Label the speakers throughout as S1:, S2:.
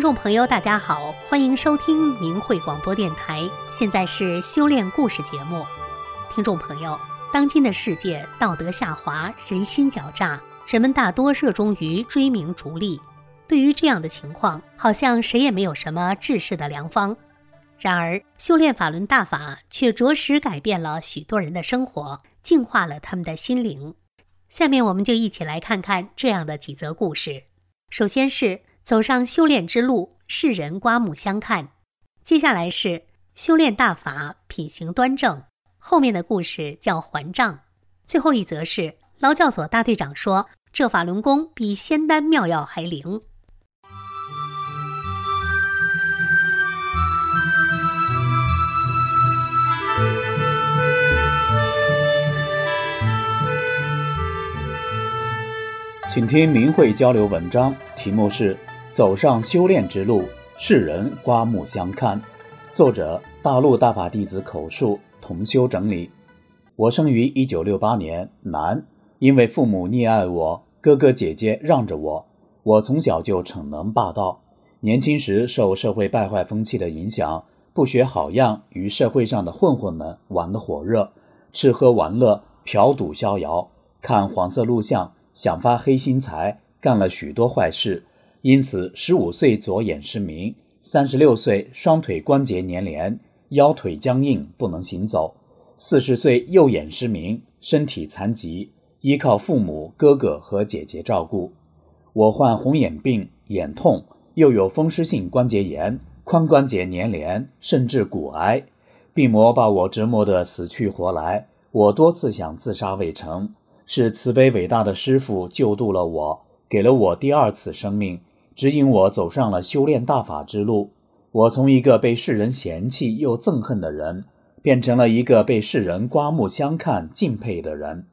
S1: 听众朋友，大家好，欢迎收听明慧广播电台。现在是修炼故事节目。听众朋友，当今的世界道德下滑，人心狡诈，人们大多热衷于追名逐利。对于这样的情况，好像谁也没有什么治世的良方。然而，修炼法轮大法却着实改变了许多人的生活，净化了他们的心灵。下面，我们就一起来看看这样的几则故事。首先是。走上修炼之路，世人刮目相看。接下来是修炼大法，品行端正。后面的故事叫还账。最后一则是劳教所大队长说：“这法轮功比仙丹妙药还灵。”
S2: 请听明慧交流文章，题目是。走上修炼之路，世人刮目相看。作者：大陆大法弟子口述，同修整理。我生于一九六八年，男，因为父母溺爱我，哥哥姐姐让着我，我从小就逞能霸道。年轻时受社会败坏风气的影响，不学好样，与社会上的混混们玩得火热，吃喝玩乐，嫖赌逍遥，看黄色录像，想发黑心财，干了许多坏事。因此，十五岁左眼失明，三十六岁双腿关节粘连，腰腿僵硬，不能行走；四十岁右眼失明，身体残疾，依靠父母、哥哥和姐姐照顾。我患红眼病、眼痛，又有风湿性关节炎、髋关节粘连，甚至骨癌，病魔把我折磨得死去活来。我多次想自杀未成，是慈悲伟大的师父救度了我，给了我第二次生命。指引我走上了修炼大法之路。我从一个被世人嫌弃又憎恨的人，变成了一个被世人刮目相看、敬佩的人。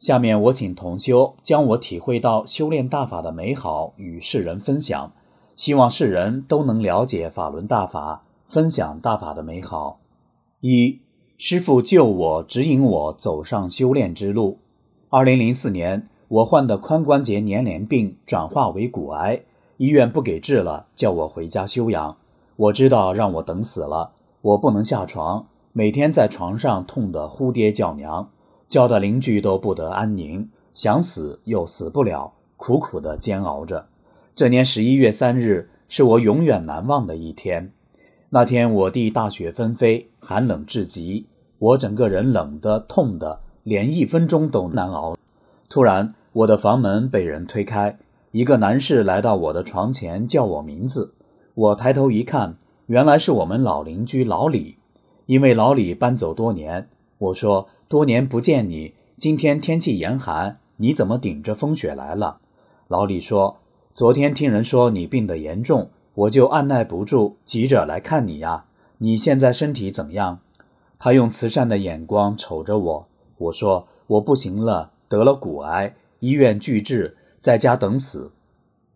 S2: 下面我请同修将我体会到修炼大法的美好与世人分享，希望世人都能了解法轮大法，分享大法的美好。一师父救我，指引我走上修炼之路。二零零四年，我患的髋关节粘连病转化为骨癌。医院不给治了，叫我回家休养。我知道让我等死了，我不能下床，每天在床上痛得呼爹叫娘，叫的邻居都不得安宁，想死又死不了，苦苦的煎熬着。这年十一月三日是我永远难忘的一天。那天我弟大雪纷飞，寒冷至极，我整个人冷的痛的，连一分钟都难熬。突然，我的房门被人推开。一个男士来到我的床前，叫我名字。我抬头一看，原来是我们老邻居老李。因为老李搬走多年，我说：“多年不见你，今天天气严寒，你怎么顶着风雪来了？”老李说：“昨天听人说你病得严重，我就按耐不住，急着来看你呀。你现在身体怎样？”他用慈善的眼光瞅着我。我说：“我不行了，得了骨癌，医院拒治。”在家等死，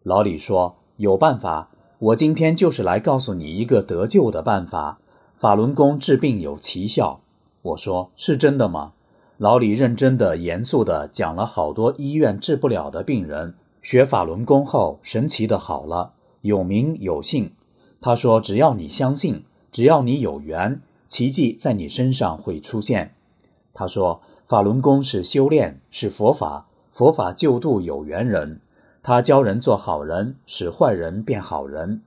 S2: 老李说有办法。我今天就是来告诉你一个得救的办法。法轮功治病有奇效。我说是真的吗？老李认真的、严肃的讲了好多医院治不了的病人，学法轮功后神奇的好了，有名有姓。他说只要你相信，只要你有缘，奇迹在你身上会出现。他说法轮功是修炼，是佛法。佛法救度有缘人，他教人做好人，使坏人变好人。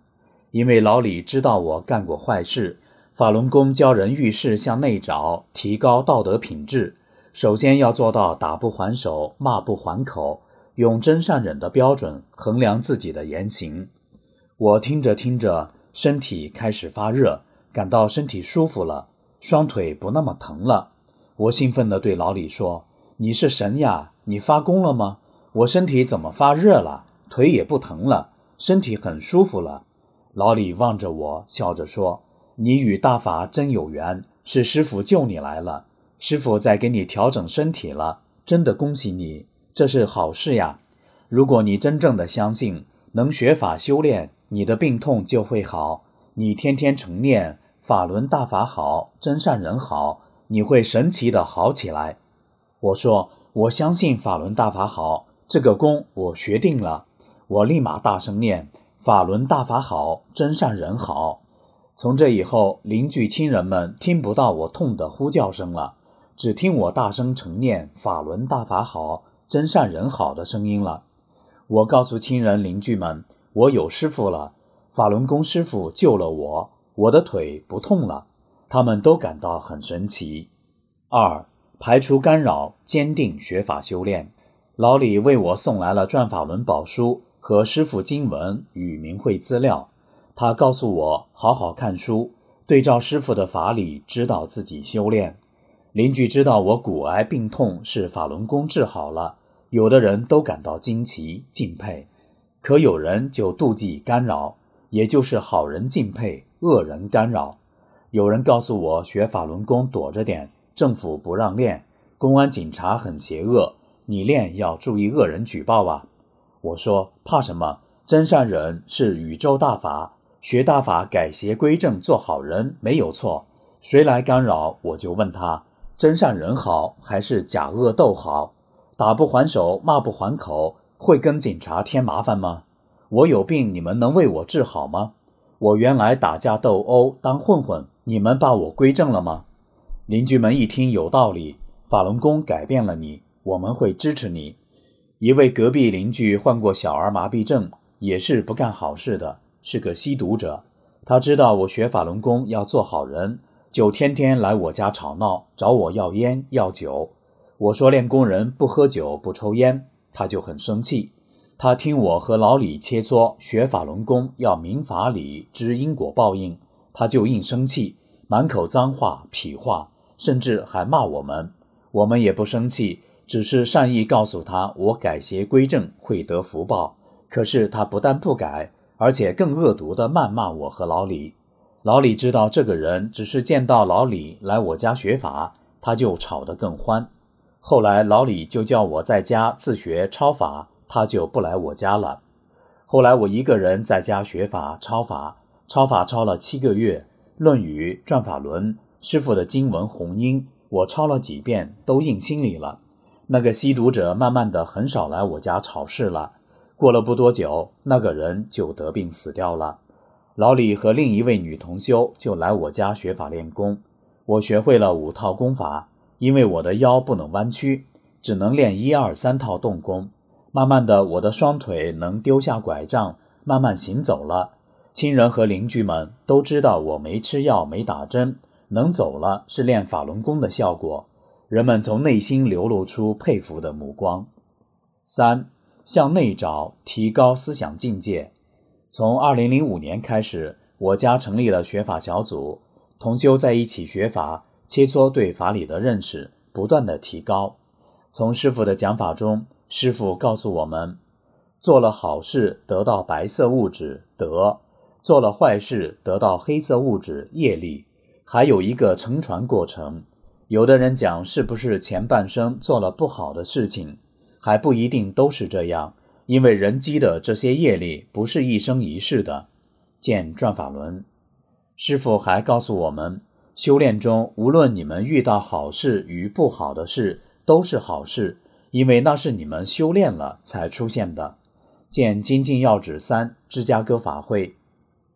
S2: 因为老李知道我干过坏事，法轮功教人遇事向内找，提高道德品质。首先要做到打不还手，骂不还口，用真善忍的标准衡量自己的言行。我听着听着，身体开始发热，感到身体舒服了，双腿不那么疼了。我兴奋地对老李说：“你是神呀！”你发功了吗？我身体怎么发热了？腿也不疼了，身体很舒服了。老李望着我，笑着说：“你与大法真有缘，是师傅救你来了。师傅在给你调整身体了，真的恭喜你，这是好事呀。如果你真正的相信，能学法修炼，你的病痛就会好。你天天成念法轮大法好，真善人好，你会神奇的好起来。”我说。我相信法轮大法好，这个功我学定了。我立马大声念：法轮大法好，真善人好。从这以后，邻居亲人们听不到我痛的呼叫声了，只听我大声承念“法轮大法好，真善人好”的声音了。我告诉亲人邻居们，我有师傅了，法轮功师傅救了我，我的腿不痛了。他们都感到很神奇。二，排除干扰，坚定学法修炼。老李为我送来了《转法轮宝书》和师傅经文与名会资料。他告诉我，好好看书，对照师傅的法理，指导自己修炼。邻居知道我骨癌病痛是法轮功治好了。有的人都感到惊奇敬佩，可有人就妒忌干扰，也就是好人敬佩，恶人干扰。有人告诉我学法轮功躲着点，政府不让练，公安警察很邪恶，你练要注意恶人举报啊。我说怕什么？真善忍是宇宙大法，学大法改邪归正做好人没有错。谁来干扰，我就问他：真善人好还是假恶斗好？打不还手，骂不还口，会跟警察添麻烦吗？我有病，你们能为我治好吗？我原来打架斗殴当混混，你们把我归正了吗？邻居们一听有道理，法轮功改变了你，我们会支持你。一位隔壁邻居患过小儿麻痹症，也是不干好事的，是个吸毒者。他知道我学法轮功要做好人，就天天来我家吵闹，找我要烟要酒。我说练功人不喝酒不抽烟，他就很生气。他听我和老李切磋学法轮功要明法理知因果报应，他就硬生气，满口脏话痞话，甚至还骂我们。我们也不生气，只是善意告诉他我改邪归正会得福报。可是他不但不改，而且更恶毒地谩骂我和老李。老李知道这个人只是见到老李来我家学法，他就吵得更欢。后来老李就叫我在家自学抄法，他就不来我家了。后来我一个人在家学法抄法，抄法抄了七个月，《论语》《转法轮》师傅的经文红音，我抄了几遍都印心里了。那个吸毒者慢慢的很少来我家吵事了。过了不多久，那个人就得病死掉了。老李和另一位女同修就来我家学法练功，我学会了五套功法。因为我的腰不能弯曲，只能练一二三套动功。慢慢的，我的双腿能丢下拐杖，慢慢行走了。亲人和邻居们都知道我没吃药、没打针，能走了是练法轮功的效果。人们从内心流露出佩服的目光。三，向内找，提高思想境界。从二零零五年开始，我家成立了学法小组，同修在一起学法。切磋对法理的认识，不断的提高。从师傅的讲法中，师傅告诉我们：做了好事得到白色物质德，做了坏事得到黑色物质业力，还有一个乘船过程。有的人讲是不是前半生做了不好的事情，还不一定都是这样，因为人积的这些业力不是一生一世的。见转法轮。师傅还告诉我们。修炼中，无论你们遇到好事与不好的事，都是好事，因为那是你们修炼了才出现的。见《精进要旨三》芝加哥法会。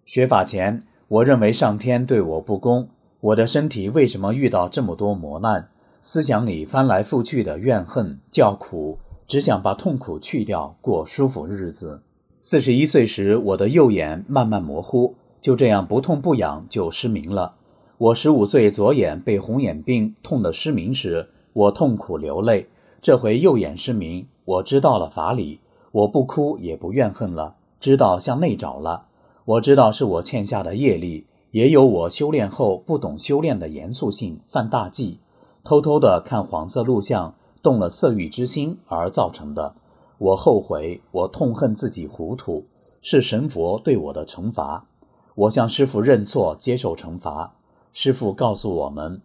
S2: 学法前，我认为上天对我不公，我的身体为什么遇到这么多磨难？思想里翻来覆去的怨恨叫苦，只想把痛苦去掉，过舒服日子。四十一岁时，我的右眼慢慢模糊，就这样不痛不痒就失明了。我十五岁，左眼被红眼病痛得失明时，我痛苦流泪。这回右眼失明，我知道了法理，我不哭也不怨恨了，知道向内找了。我知道是我欠下的业力，也有我修炼后不懂修炼的严肃性，犯大忌，偷偷的看黄色录像，动了色欲之心而造成的。我后悔，我痛恨自己糊涂，是神佛对我的惩罚。我向师傅认错，接受惩罚。师父告诉我们，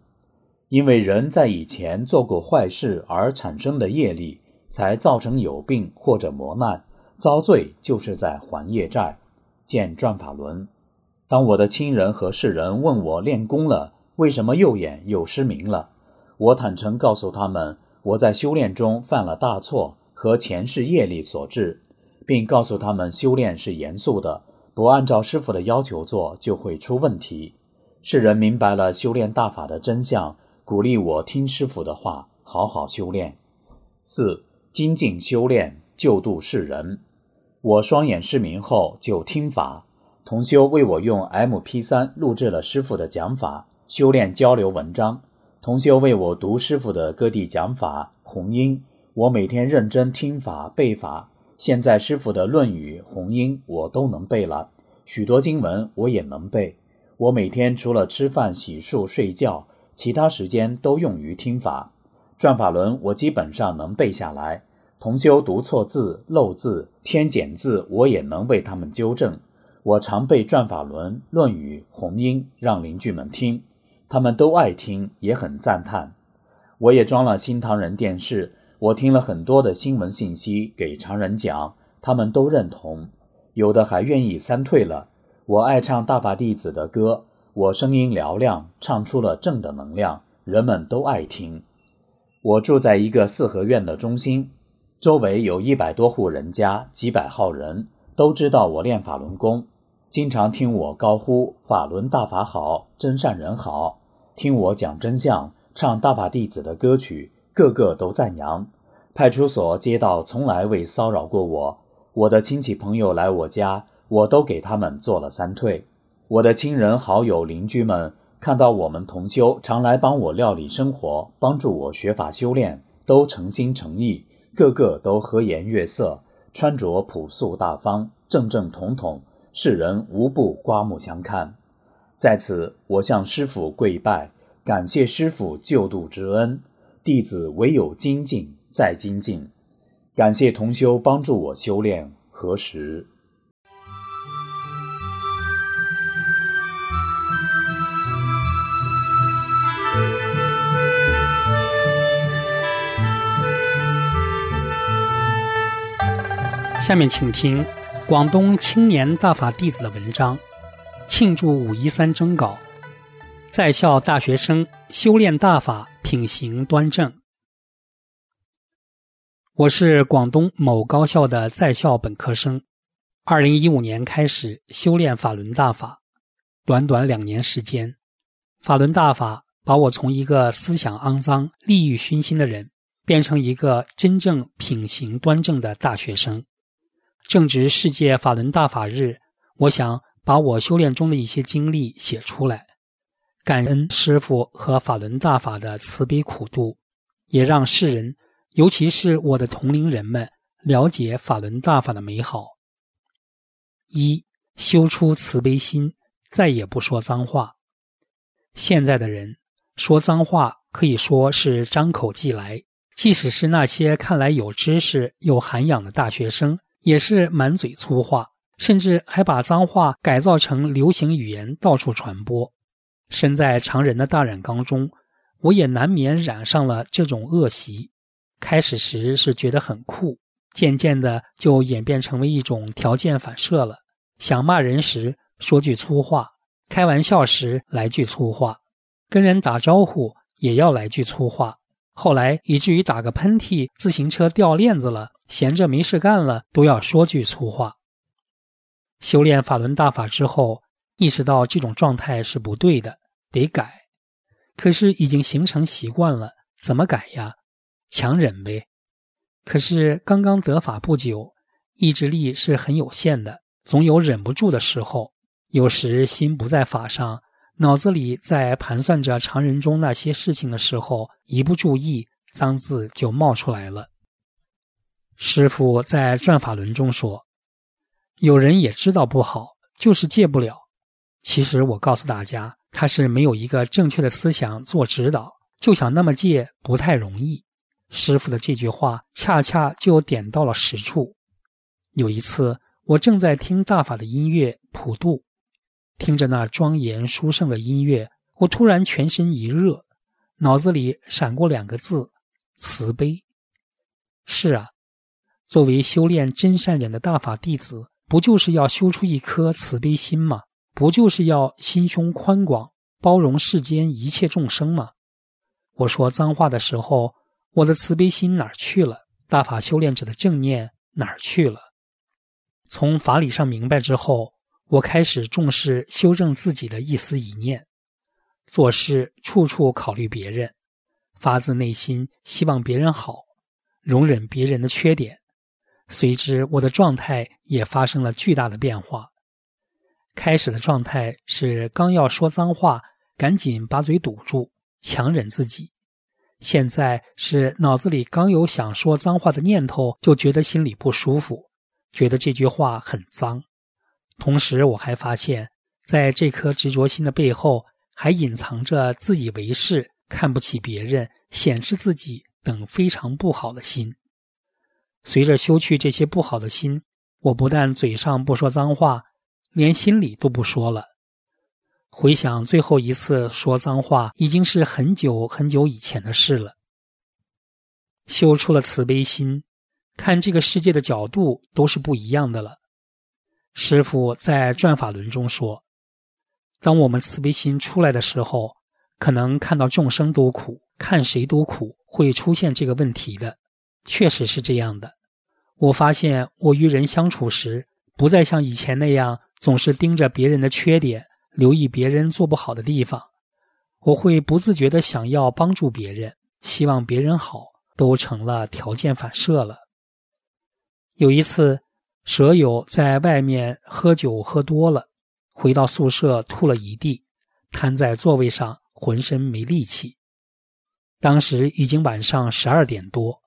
S2: 因为人在以前做过坏事而产生的业力，才造成有病或者磨难，遭罪就是在还业债。见转法轮。当我的亲人和世人问我练功了，为什么右眼又失明了？我坦诚告诉他们，我在修炼中犯了大错和前世业力所致，并告诉他们修炼是严肃的，不按照师傅的要求做，就会出问题。世人明白了修炼大法的真相，鼓励我听师傅的话，好好修炼。四精进修炼，救度世人。我双眼失明后就听法，同修为我用 MP3 录制了师傅的讲法，修炼交流文章。同修为我读师傅的各地讲法红音，我每天认真听法背法。现在师傅的《论语》红音我都能背了，许多经文我也能背。我每天除了吃饭、洗漱、睡觉，其他时间都用于听法。转法轮我基本上能背下来。同修读错字、漏字、添减字，我也能为他们纠正。我常背转法轮、论语、红音，让邻居们听，他们都爱听，也很赞叹。我也装了新唐人电视，我听了很多的新闻信息给常人讲，他们都认同，有的还愿意三退了。我爱唱大法弟子的歌，我声音嘹亮，唱出了正的能量，人们都爱听。我住在一个四合院的中心，周围有一百多户人家，几百号人都知道我练法轮功，经常听我高呼“法轮大法好，真善人好”，听我讲真相，唱大法弟子的歌曲，个个都赞扬。派出所街道从来未骚扰过我，我的亲戚朋友来我家。我都给他们做了三退，我的亲人、好友、邻居们看到我们同修常来帮我料理生活，帮助我学法修炼，都诚心诚意，个个都和颜悦色，穿着朴素大方，正正统统，世人无不刮目相看。在此，我向师傅跪拜，感谢师傅救度之恩，弟子唯有精进再精进，感谢同修帮助我修炼。何时？
S3: 下面请听广东青年大法弟子的文章，庆祝五一三征稿，在校大学生修炼大法，品行端正。我是广东某高校的在校本科生，二零一五年开始修炼法轮大法，短短两年时间，法轮大法把我从一个思想肮脏、利欲熏心的人，变成一个真正品行端正的大学生。正值世界法轮大法日，我想把我修炼中的一些经历写出来，感恩师傅和法轮大法的慈悲苦度，也让世人，尤其是我的同龄人们了解法轮大法的美好。一修出慈悲心，再也不说脏话。现在的人说脏话，可以说是张口即来，即使是那些看来有知识、有涵养的大学生。也是满嘴粗话，甚至还把脏话改造成流行语言到处传播。身在常人的大染缸中，我也难免染上了这种恶习。开始时是觉得很酷，渐渐的就演变成为一种条件反射了。想骂人时说句粗话，开玩笑时来句粗话，跟人打招呼也要来句粗话。后来以至于打个喷嚏，自行车掉链子了。闲着没事干了，都要说句粗话。修炼法轮大法之后，意识到这种状态是不对的，得改。可是已经形成习惯了，怎么改呀？强忍呗。可是刚刚得法不久，意志力是很有限的，总有忍不住的时候。有时心不在法上，脑子里在盘算着常人中那些事情的时候，一不注意，脏字就冒出来了。师傅在转法轮中说：“有人也知道不好，就是戒不了。其实我告诉大家，他是没有一个正确的思想做指导，就想那么戒不太容易。”师傅的这句话恰恰就点到了实处。有一次，我正在听大法的音乐普渡，听着那庄严殊胜的音乐，我突然全身一热，脑子里闪过两个字：慈悲。是啊。作为修炼真善忍的大法弟子，不就是要修出一颗慈悲心吗？不就是要心胸宽广，包容世间一切众生吗？我说脏话的时候，我的慈悲心哪儿去了？大法修炼者的正念哪儿去了？从法理上明白之后，我开始重视修正自己的一丝一念，做事处处考虑别人，发自内心希望别人好，容忍别人的缺点。随之，我的状态也发生了巨大的变化。开始的状态是刚要说脏话，赶紧把嘴堵住，强忍自己；现在是脑子里刚有想说脏话的念头，就觉得心里不舒服，觉得这句话很脏。同时，我还发现，在这颗执着心的背后，还隐藏着自以为是、看不起别人、显示自己等非常不好的心。随着修去这些不好的心，我不但嘴上不说脏话。连心里都不说了。回想最后一次说脏话，已经是很久很久以前的事了。修出了慈悲心，看这个世界的角度都是不一样的了。师傅在转法轮中说：“当我们慈悲心出来的时候，可能看到众生都苦，看谁都苦，会出现这个问题的。确实是这样的。我发现我与人相处时，不再像以前那样。”总是盯着别人的缺点，留意别人做不好的地方，我会不自觉的想要帮助别人，希望别人好，都成了条件反射了。有一次，舍友在外面喝酒喝多了，回到宿舍吐了一地，瘫在座位上，浑身没力气。当时已经晚上十二点多，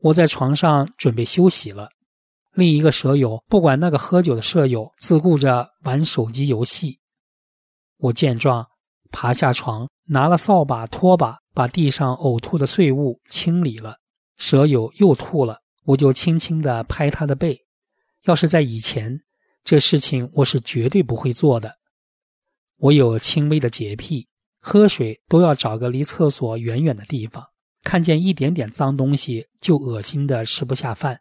S3: 我在床上准备休息了。另一个舍友不管那个喝酒的舍友，自顾着玩手机游戏。我见状，爬下床，拿了扫把、拖把，把地上呕吐的碎物清理了。舍友又吐了，我就轻轻地拍他的背。要是在以前，这事情我是绝对不会做的。我有轻微的洁癖，喝水都要找个离厕所远远的地方，看见一点点脏东西就恶心的吃不下饭。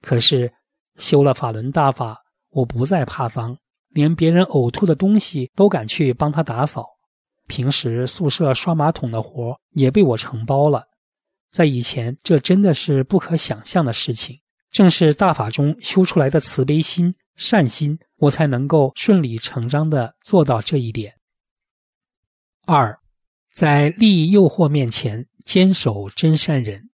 S3: 可是修了法轮大法，我不再怕脏，连别人呕吐的东西都敢去帮他打扫。平时宿舍刷马桶的活也被我承包了。在以前，这真的是不可想象的事情。正是大法中修出来的慈悲心、善心，我才能够顺理成章地做到这一点。二，在利益诱惑面前坚守真善人。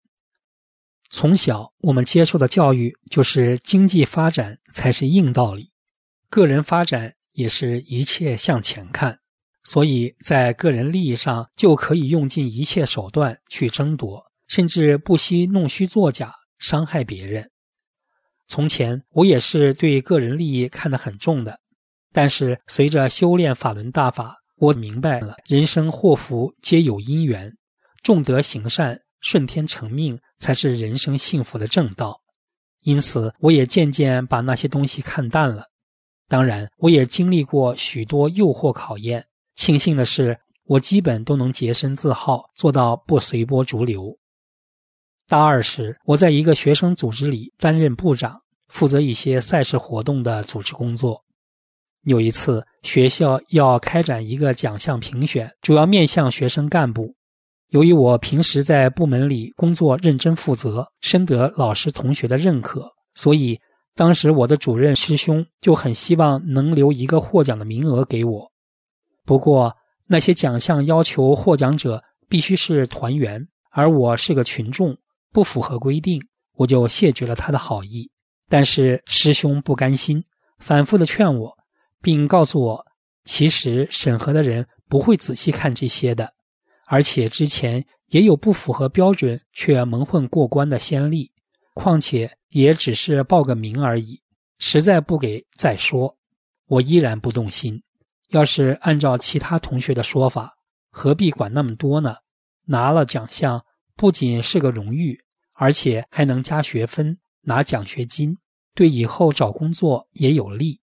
S3: 从小我们接受的教育就是经济发展才是硬道理，个人发展也是一切向前看，所以在个人利益上就可以用尽一切手段去争夺，甚至不惜弄虚作假伤害别人。从前我也是对个人利益看得很重的，但是随着修炼法轮大法，我明白了人生祸福皆有因缘，重德行善。顺天成命才是人生幸福的正道，因此我也渐渐把那些东西看淡了。当然，我也经历过许多诱惑考验。庆幸的是，我基本都能洁身自好，做到不随波逐流。大二时，我在一个学生组织里担任部长，负责一些赛事活动的组织工作。有一次，学校要开展一个奖项评选，主要面向学生干部。由于我平时在部门里工作认真负责，深得老师同学的认可，所以当时我的主任师兄就很希望能留一个获奖的名额给我。不过那些奖项要求获奖者必须是团员，而我是个群众，不符合规定，我就谢绝了他的好意。但是师兄不甘心，反复的劝我，并告诉我，其实审核的人不会仔细看这些的。而且之前也有不符合标准却蒙混过关的先例，况且也只是报个名而已，实在不给再说。我依然不动心。要是按照其他同学的说法，何必管那么多呢？拿了奖项不仅是个荣誉，而且还能加学分、拿奖学金，对以后找工作也有利。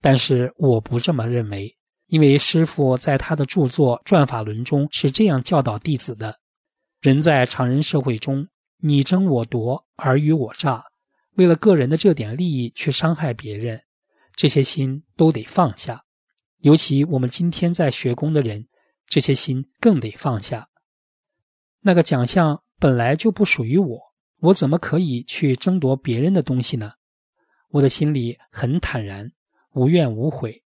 S3: 但是我不这么认为。因为师傅在他的著作《转法轮》中是这样教导弟子的：人在常人社会中，你争我夺，尔虞我诈，为了个人的这点利益去伤害别人，这些心都得放下。尤其我们今天在学宫的人，这些心更得放下。那个奖项本来就不属于我，我怎么可以去争夺别人的东西呢？我的心里很坦然。无怨无悔。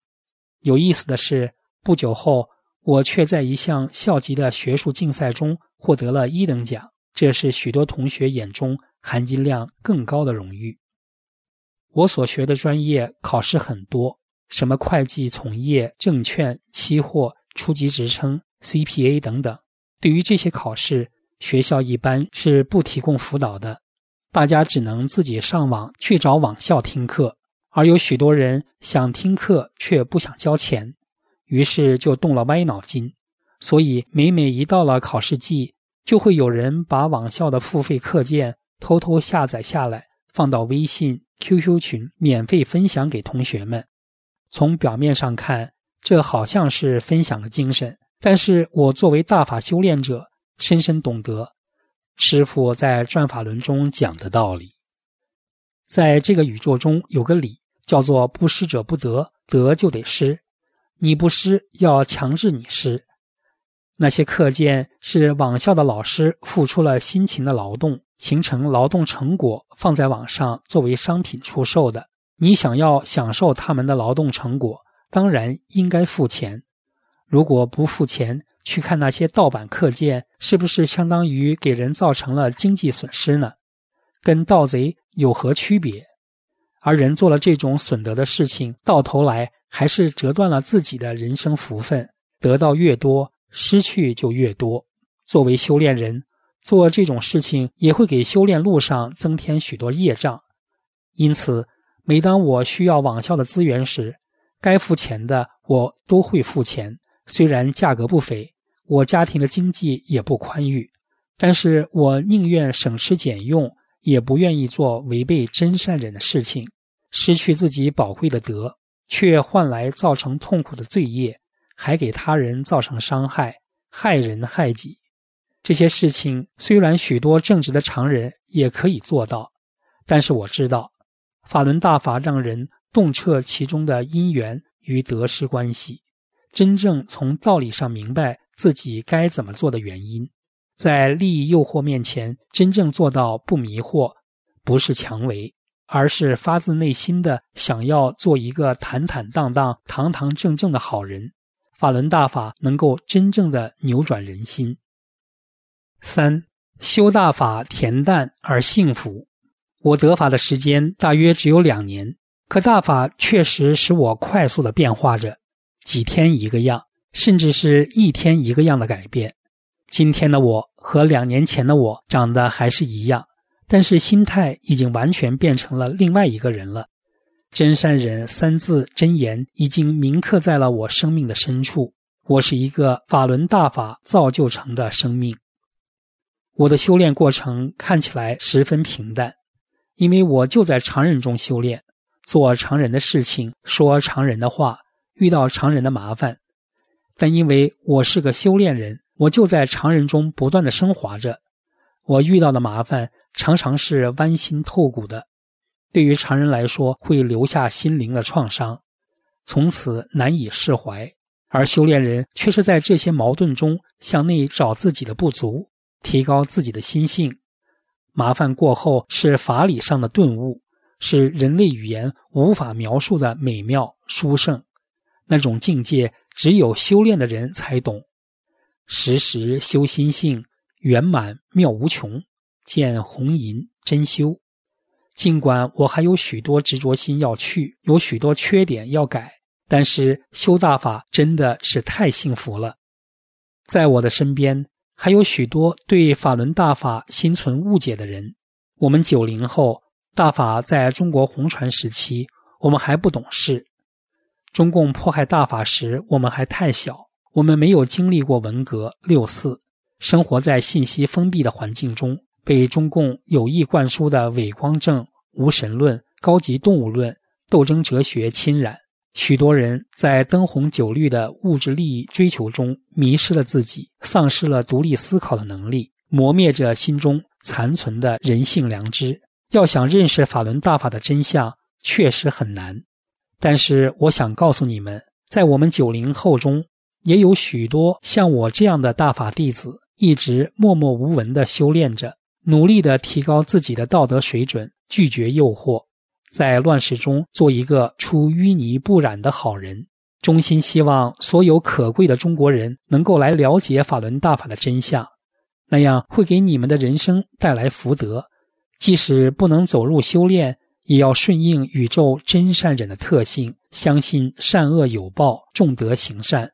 S3: 有意思的是，不久后我却在一项校级的学术竞赛中获得了一等奖，这是许多同学眼中含金量更高的荣誉。我所学的专业考试很多，什么会计、从业、证券、期货、初级职称、CPA 等等。对于这些考试，学校一般是不提供辅导的，大家只能自己上网去找网校听课。而有许多人想听课却不想交钱，于是就动了歪脑筋。所以每每一到了考试季，就会有人把网校的付费课件偷偷下载下来，放到微信。QQ 群免费分享给同学们，从表面上看，这好像是分享的精神。但是我作为大法修炼者，深深懂得师傅在转法轮中讲的道理。在这个宇宙中有个理，叫做不施者不得，得就得施。你不施，要强制你施。那些课件是网校的老师付出了辛勤的劳动。形成劳动成果放在网上作为商品出售的，你想要享受他们的劳动成果，当然应该付钱。如果不付钱，去看那些盗版课件，是不是相当于给人造成了经济损失呢？跟盗贼有何区别？而人做了这种损德的事情，到头来还是折断了自己的人生福分，得到越多，失去就越多。作为修炼人。做这种事情也会给修炼路上增添许多业障，因此，每当我需要网校的资源时，该付钱的我都会付钱。虽然价格不菲，我家庭的经济也不宽裕，但是我宁愿省吃俭用，也不愿意做违背真善忍的事情，失去自己宝贵的德，却换来造成痛苦的罪业，还给他人造成伤害，害人害己。这些事情虽然许多正直的常人也可以做到，但是我知道，法轮大法让人洞彻其中的因缘与得失关系，真正从道理上明白自己该怎么做的原因，在利益诱惑面前真正做到不迷惑，不是强为，而是发自内心的想要做一个坦坦荡荡、堂堂正正的好人。法轮大法能够真正的扭转人心。三修大法恬淡而幸福。我得法的时间大约只有两年，可大法确实使我快速的变化着，几天一个样，甚至是一天一个样的改变。今天的我和两年前的我长得还是一样，但是心态已经完全变成了另外一个人了。真善忍三字真言已经铭刻在了我生命的深处。我是一个法轮大法造就成的生命。我的修炼过程看起来十分平淡，因为我就在常人中修炼，做常人的事情，说常人的话，遇到常人的麻烦。但因为我是个修炼人，我就在常人中不断的升华着。我遇到的麻烦常常是剜心透骨的，对于常人来说会留下心灵的创伤，从此难以释怀。而修炼人却是在这些矛盾中向内找自己的不足。提高自己的心性，麻烦过后是法理上的顿悟，是人类语言无法描述的美妙殊胜。那种境界，只有修炼的人才懂。时时修心性，圆满妙无穷，见红银真修。尽管我还有许多执着心要去，有许多缺点要改，但是修大法真的是太幸福了，在我的身边。还有许多对法轮大法心存误解的人。我们九零后，大法在中国红传时期，我们还不懂事。中共迫害大法时，我们还太小，我们没有经历过文革六四，生活在信息封闭的环境中，被中共有意灌输的伪光正、无神论、高级动物论、斗争哲学侵染。许多人在灯红酒绿的物质利益追求中迷失了自己，丧失了独立思考的能力，磨灭着心中残存的人性良知。要想认识法轮大法的真相，确实很难。但是，我想告诉你们，在我们九零后中，也有许多像我这样的大法弟子，一直默默无闻地修炼着，努力地提高自己的道德水准，拒绝诱惑。在乱世中做一个出淤泥不染的好人。衷心希望所有可贵的中国人能够来了解法轮大法的真相，那样会给你们的人生带来福德。即使不能走入修炼，也要顺应宇宙真善忍的特性，相信善恶有报，重德行善。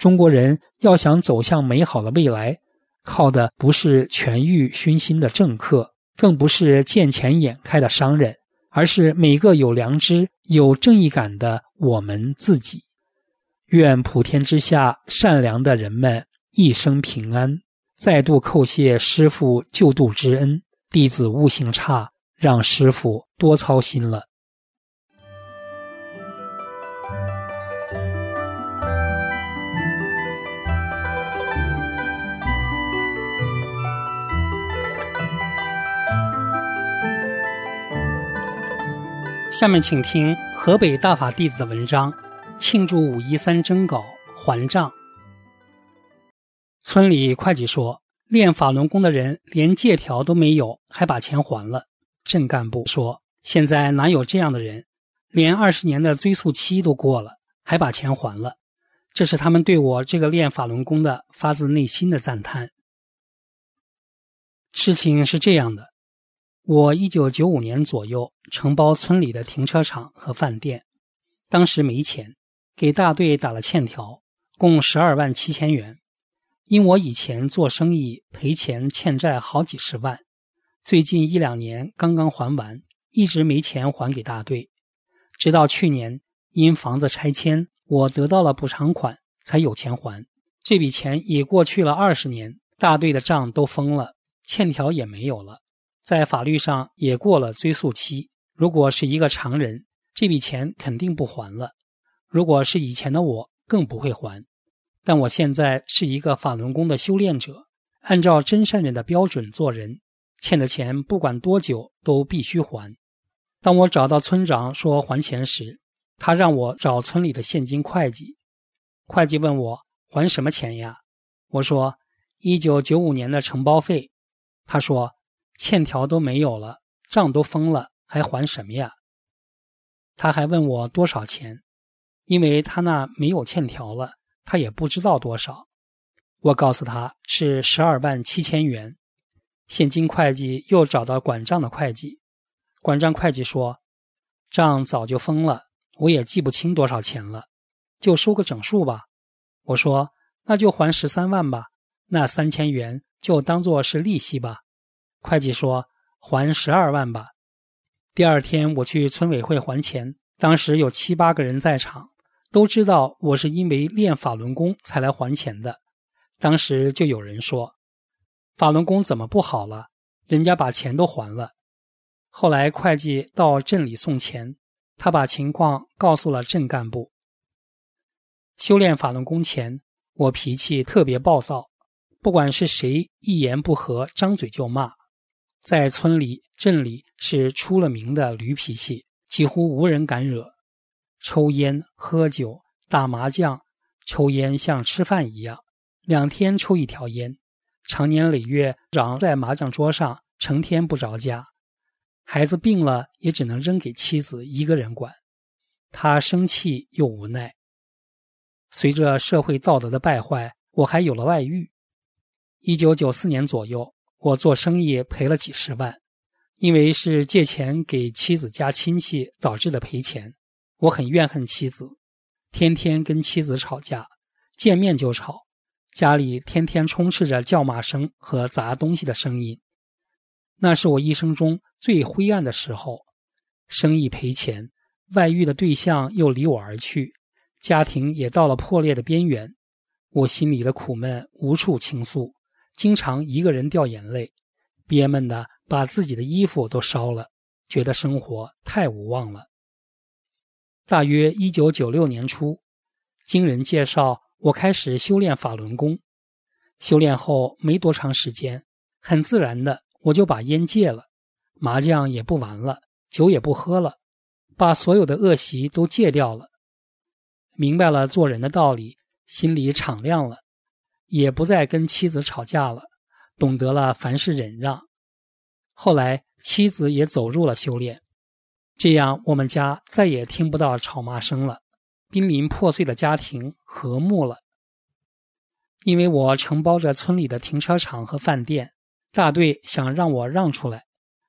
S3: 中国人要想走向美好的未来，靠的不是权欲熏心的政客，更不是见钱眼开的商人，而是每个有良知、有正义感的我们自己。愿普天之下善良的人们一生平安。再度叩谢师傅救度之恩，弟子悟性差，让师傅多操心了。下面请听河北大法弟子的文章。庆祝五一三征稿还账。村里会计说，练法轮功的人连借条都没有，还把钱还了。镇干部说，现在哪有这样的人？连二十年的追诉期都过了，还把钱还了。这是他们对我这个练法轮功的发自内心的赞叹。事情是这样的，我一九九五年左右承包村里的停车场和饭店，当时没钱。给大队打了欠条，共十二万七千元。因我以前做生意赔钱欠债好几十万，最近一两年刚刚还完，一直没钱还给大队。直到去年因房子拆迁，我得到了补偿款，才有钱还。这笔钱已过去了二十年，大队的账都封了，欠条也没有了，在法律上也过了追诉期。如果是一个常人，这笔钱肯定不还了。如果是以前的我，更不会还。但我现在是一个法轮功的修炼者，按照真善人的标准做人，欠的钱不管多久都必须还。当我找到村长说还钱时，他让我找村里的现金会计。会计问我还什么钱呀？我说一九九五年的承包费。他说欠条都没有了，账都封了，还还什么呀？他还问我多少钱。因为他那没有欠条了，他也不知道多少。我告诉他是十二万七千元。现金会计又找到管账的会计，管账会计说账早就封了，我也记不清多少钱了，就收个整数吧。我说那就还十三万吧，那三千元就当做是利息吧。会计说还十二万吧。第二天我去村委会还钱，当时有七八个人在场。都知道我是因为练法轮功才来还钱的，当时就有人说：“法轮功怎么不好了？人家把钱都还了。”后来会计到镇里送钱，他把情况告诉了镇干部。修炼法轮功前，我脾气特别暴躁，不管是谁一言不合，张嘴就骂，在村里镇里是出了名的驴脾气，几乎无人敢惹。抽烟、喝酒、打麻将，抽烟像吃饭一样，两天抽一条烟，长年累月长在麻将桌上，成天不着家。孩子病了，也只能扔给妻子一个人管。他生气又无奈。随着社会道德的败坏，我还有了外遇。一九九四年左右，我做生意赔了几十万，因为是借钱给妻子家亲戚导致的赔钱。我很怨恨妻子，天天跟妻子吵架，见面就吵，家里天天充斥着叫骂声和砸东西的声音。那是我一生中最灰暗的时候，生意赔钱，外遇的对象又离我而去，家庭也到了破裂的边缘，我心里的苦闷无处倾诉，经常一个人掉眼泪，憋闷的把自己的衣服都烧了，觉得生活太无望了。大约一九九六年初，经人介绍，我开始修炼法轮功。修炼后没多长时间，很自然的我就把烟戒了，麻将也不玩了，酒也不喝了，把所有的恶习都戒掉了。明白了做人的道理，心里敞亮了，也不再跟妻子吵架了，懂得了凡事忍让。后来妻子也走入了修炼。这样我们家再也听不到吵骂声了，濒临破碎的家庭和睦了。因为我承包着村里的停车场和饭店，大队想让我让出来，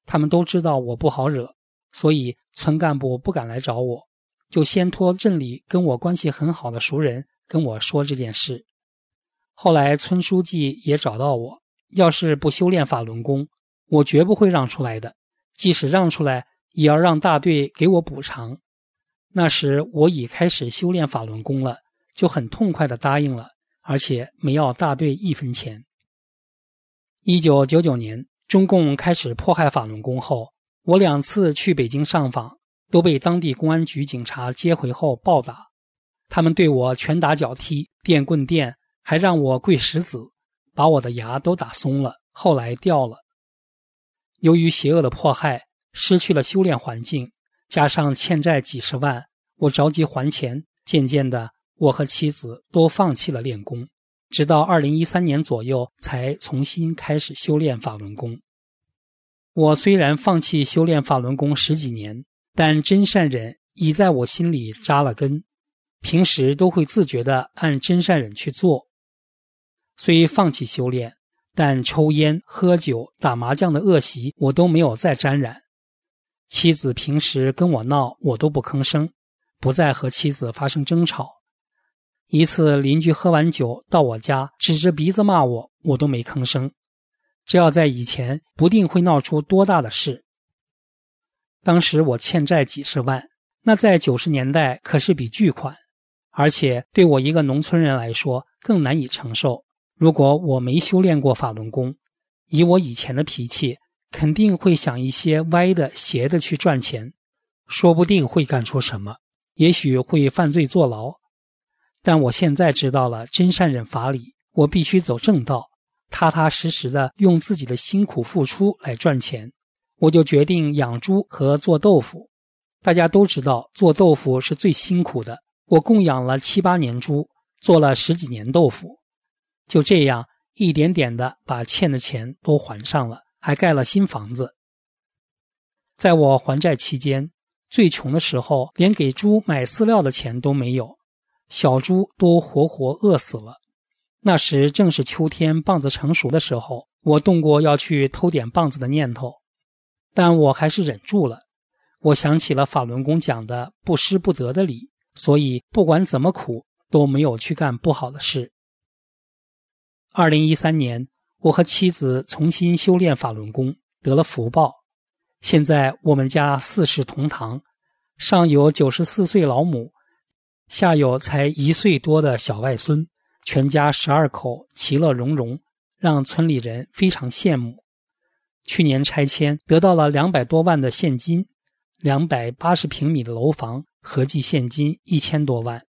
S3: 他们都知道我不好惹，所以村干部不敢来找我，就先托镇里跟我关系很好的熟人跟我说这件事。后来村书记也找到我，要是不修炼法轮功，我绝不会让出来的，即使让出来，也要让大队给我补偿。那时我已开始修炼法轮功了，就很痛快地答应了。而且没要大队一分钱。一九九九年，中共开始迫害法轮功后，我两次去北京上访，都被当地公安局警察接回后暴打。他们对我拳打脚踢、电棍电，还让我跪石子，把我的牙都打松了，后来掉了。由于邪恶的迫害，失去了修炼环境，加上欠债几十万，我着急还钱，渐渐的。我和妻子都放弃了练功，直到二零一三年左右才重新开始修炼法轮功。我虽然放弃修炼法轮功十几年，但真善忍已在我心里扎了根，平时都会自觉地按真善忍去做。虽放弃修炼，但抽烟、喝酒、打麻将的恶习我都没有再沾染。妻子平时跟我闹，我都不吭声，不再和妻子发生争吵。一次，邻居喝完酒到我家，指着鼻子骂我，我都没吭声。这要在以前，不定会闹出多大的事。当时我欠债几十万，那在九十年代可是笔巨款，而且对我一个农村人来说更难以承受。如果我没修炼过法轮功，以我以前的脾气，肯定会想一些歪的、邪的去赚钱，说不定会干出什么，也许会犯罪坐牢。但我现在知道了真善忍法理，我必须走正道，踏踏实实的用自己的辛苦付出来赚钱。我就决定养猪和做豆腐。大家都知道做豆腐是最辛苦的，我供养了七八年猪，做了十几年豆腐，就这样一点点的把欠的钱都还上了，还盖了新房子。在我还债期间，最穷的时候，连给猪买饲料的钱都没有。小猪都活活饿死了。那时正是秋天棒子成熟的时候，我动过要去偷点棒子的念头，但我还是忍住了。我想起了法轮功讲的不失不得的理，所以不管怎么苦都没有去干不好的事。二零一三年，我和妻子重新修炼法轮功，得了福报。现在我们家四世同堂，上有九十四岁老母。下有才一岁多的小外孙，全家十二口其乐融融，让村里人非常羡慕。去年拆迁得到了两百多万的现金，两百八十平米的楼房，合计现金一千多万。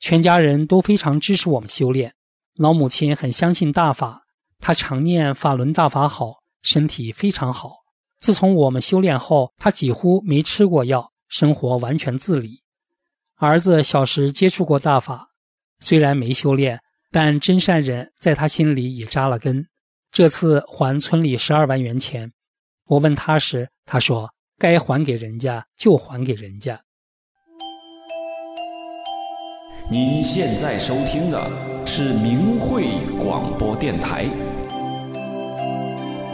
S3: 全家人都非常支持我们修炼。老母亲很相信大法，她常念法轮大法好，身体非常好。自从我们修炼后，她几乎没吃过药，生活完全自理。儿子小时接触过大法，虽然没修炼，但真善人在他心里已扎了根。这次还村里十二万元钱，我问他时，他说：“该还给人家就还给人家。”
S4: 您现在收听的是明慧广播电台。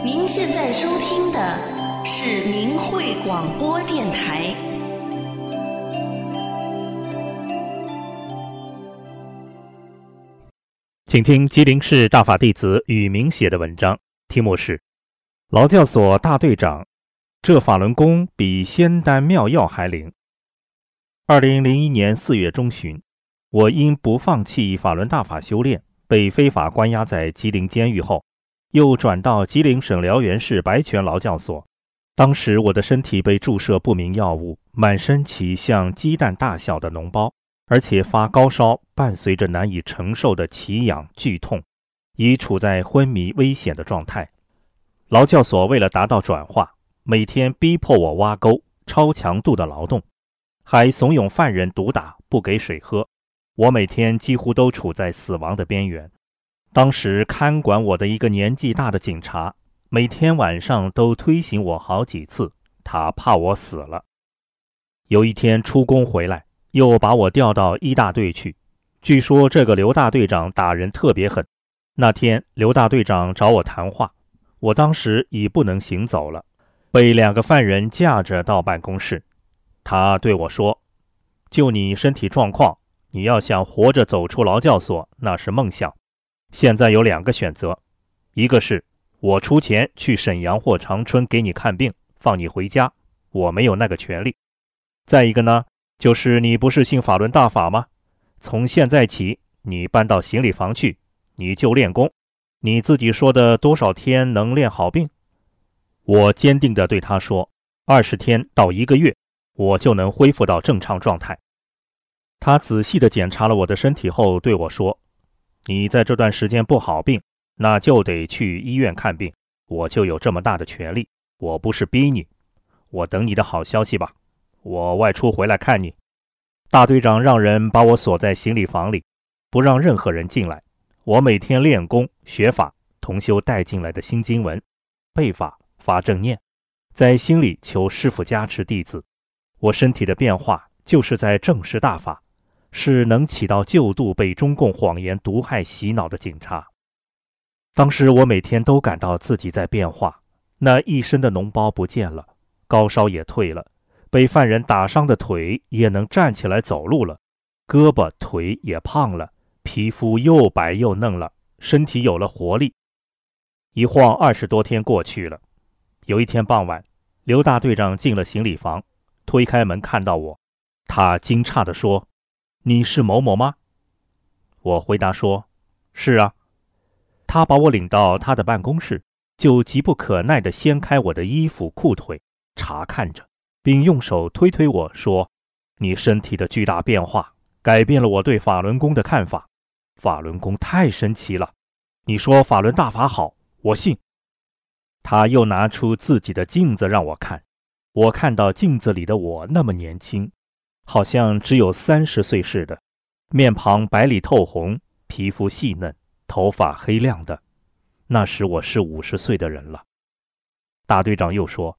S5: 您现在收听的是明慧广播电台。
S6: 请听吉林市大法弟子雨明写的文章，题目是《劳教所大队长》，这法轮功比仙丹妙药还灵。二零零一年四月中旬，我因不放弃法轮大法修炼，被非法关押在吉林监狱后，又转到吉林省辽源市白泉劳教所。当时我的身体被注射不明药物，满身起像鸡蛋大小的脓包。而且发高烧，伴随着难以承受的奇痒剧痛，已处在昏迷危险的状态。劳教所为了达到转化，每天逼迫我挖沟、超强度的劳动，还怂恿犯人毒打、不给水喝。我每天几乎都处在死亡的边缘。当时看管我的一个年纪大的警察，每天晚上都推醒我好几次，他怕我死了。有一天出工回来，又把我调到一大队去。据说这个刘大队长打人特别狠。那天刘大队长找我谈话，我当时已不能行走了，被两个犯人架着到办公室。他对我说：“就你身体状况，你要想活着走出劳教所，那是梦想。现在有两个选择，一个是我出钱去沈阳或长春给你看病，放你回家，我没有那个权利。”再一个呢，就是你不是信法轮大法吗？从现在起，你搬到行李房去，你就练功。你自己说的多少天能练好病？我坚定地对他说：二十天到一个月，我就能恢复到正常状态。他仔细地检查了我的身体后对我说：“你在这段时间不好病，那就得去医院看病。我就有这么大的权利，我不是逼你，我等你的好消息吧。”我外出回来看你，大队长让人把我锁在行李房里，不让任何人进来。我每天练功学法，同修带进来的新经文，背法发正念，在心里求师傅加持弟子。我身体的变化就是在正视大法，是能起到救度被中共谎言毒害洗脑的警察。当时我每天都感到自己在变化，那一身的脓包不见了，高烧也退了。被犯人打伤的腿也能站起来走路了，胳膊腿也胖了，皮肤又白又嫩了，身体有了活力。一晃二十多天过去了，有一天傍晚，刘大队长进了行李房，推开门看到我，他惊诧地说：“你是某某吗？”我回答说：“是啊。”他把我领到他的办公室，就急不可耐地掀开我的衣服裤腿，查看着。并用手推推我说：“你身体的巨大变化改变了我对法轮功的看法。法轮功太神奇了。你说法轮大法好，我信。”他又拿出自己的镜子让我看，我看到镜子里的我那么年轻，好像只有三十岁似的，面庞白里透红，皮肤细嫩，头发黑亮的。那时我是五十岁的人了。大队长又说。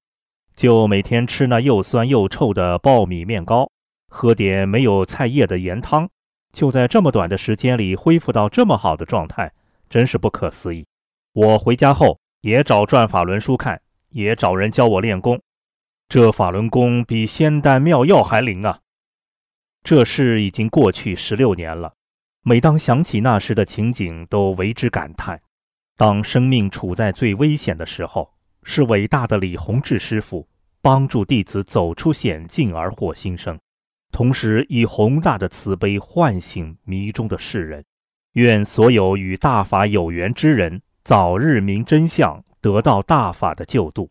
S6: 就每天吃那又酸又臭的苞米面糕，喝点没有菜叶的盐汤，就在这么短的时间里恢复到这么好的状态，真是不可思议。我回家后也找转法轮书看，也找人教我练功。这法轮功比仙丹妙药还灵啊！这事已经过去十六年了，每当想起那时的情景，都为之感叹。当生命处在最危险的时候。是伟大的李洪志师傅帮助弟子走出险境而获新生，同时以宏大的慈悲唤醒迷中的世人。愿所有与大法有缘之人早日明真相，得到大法的救度。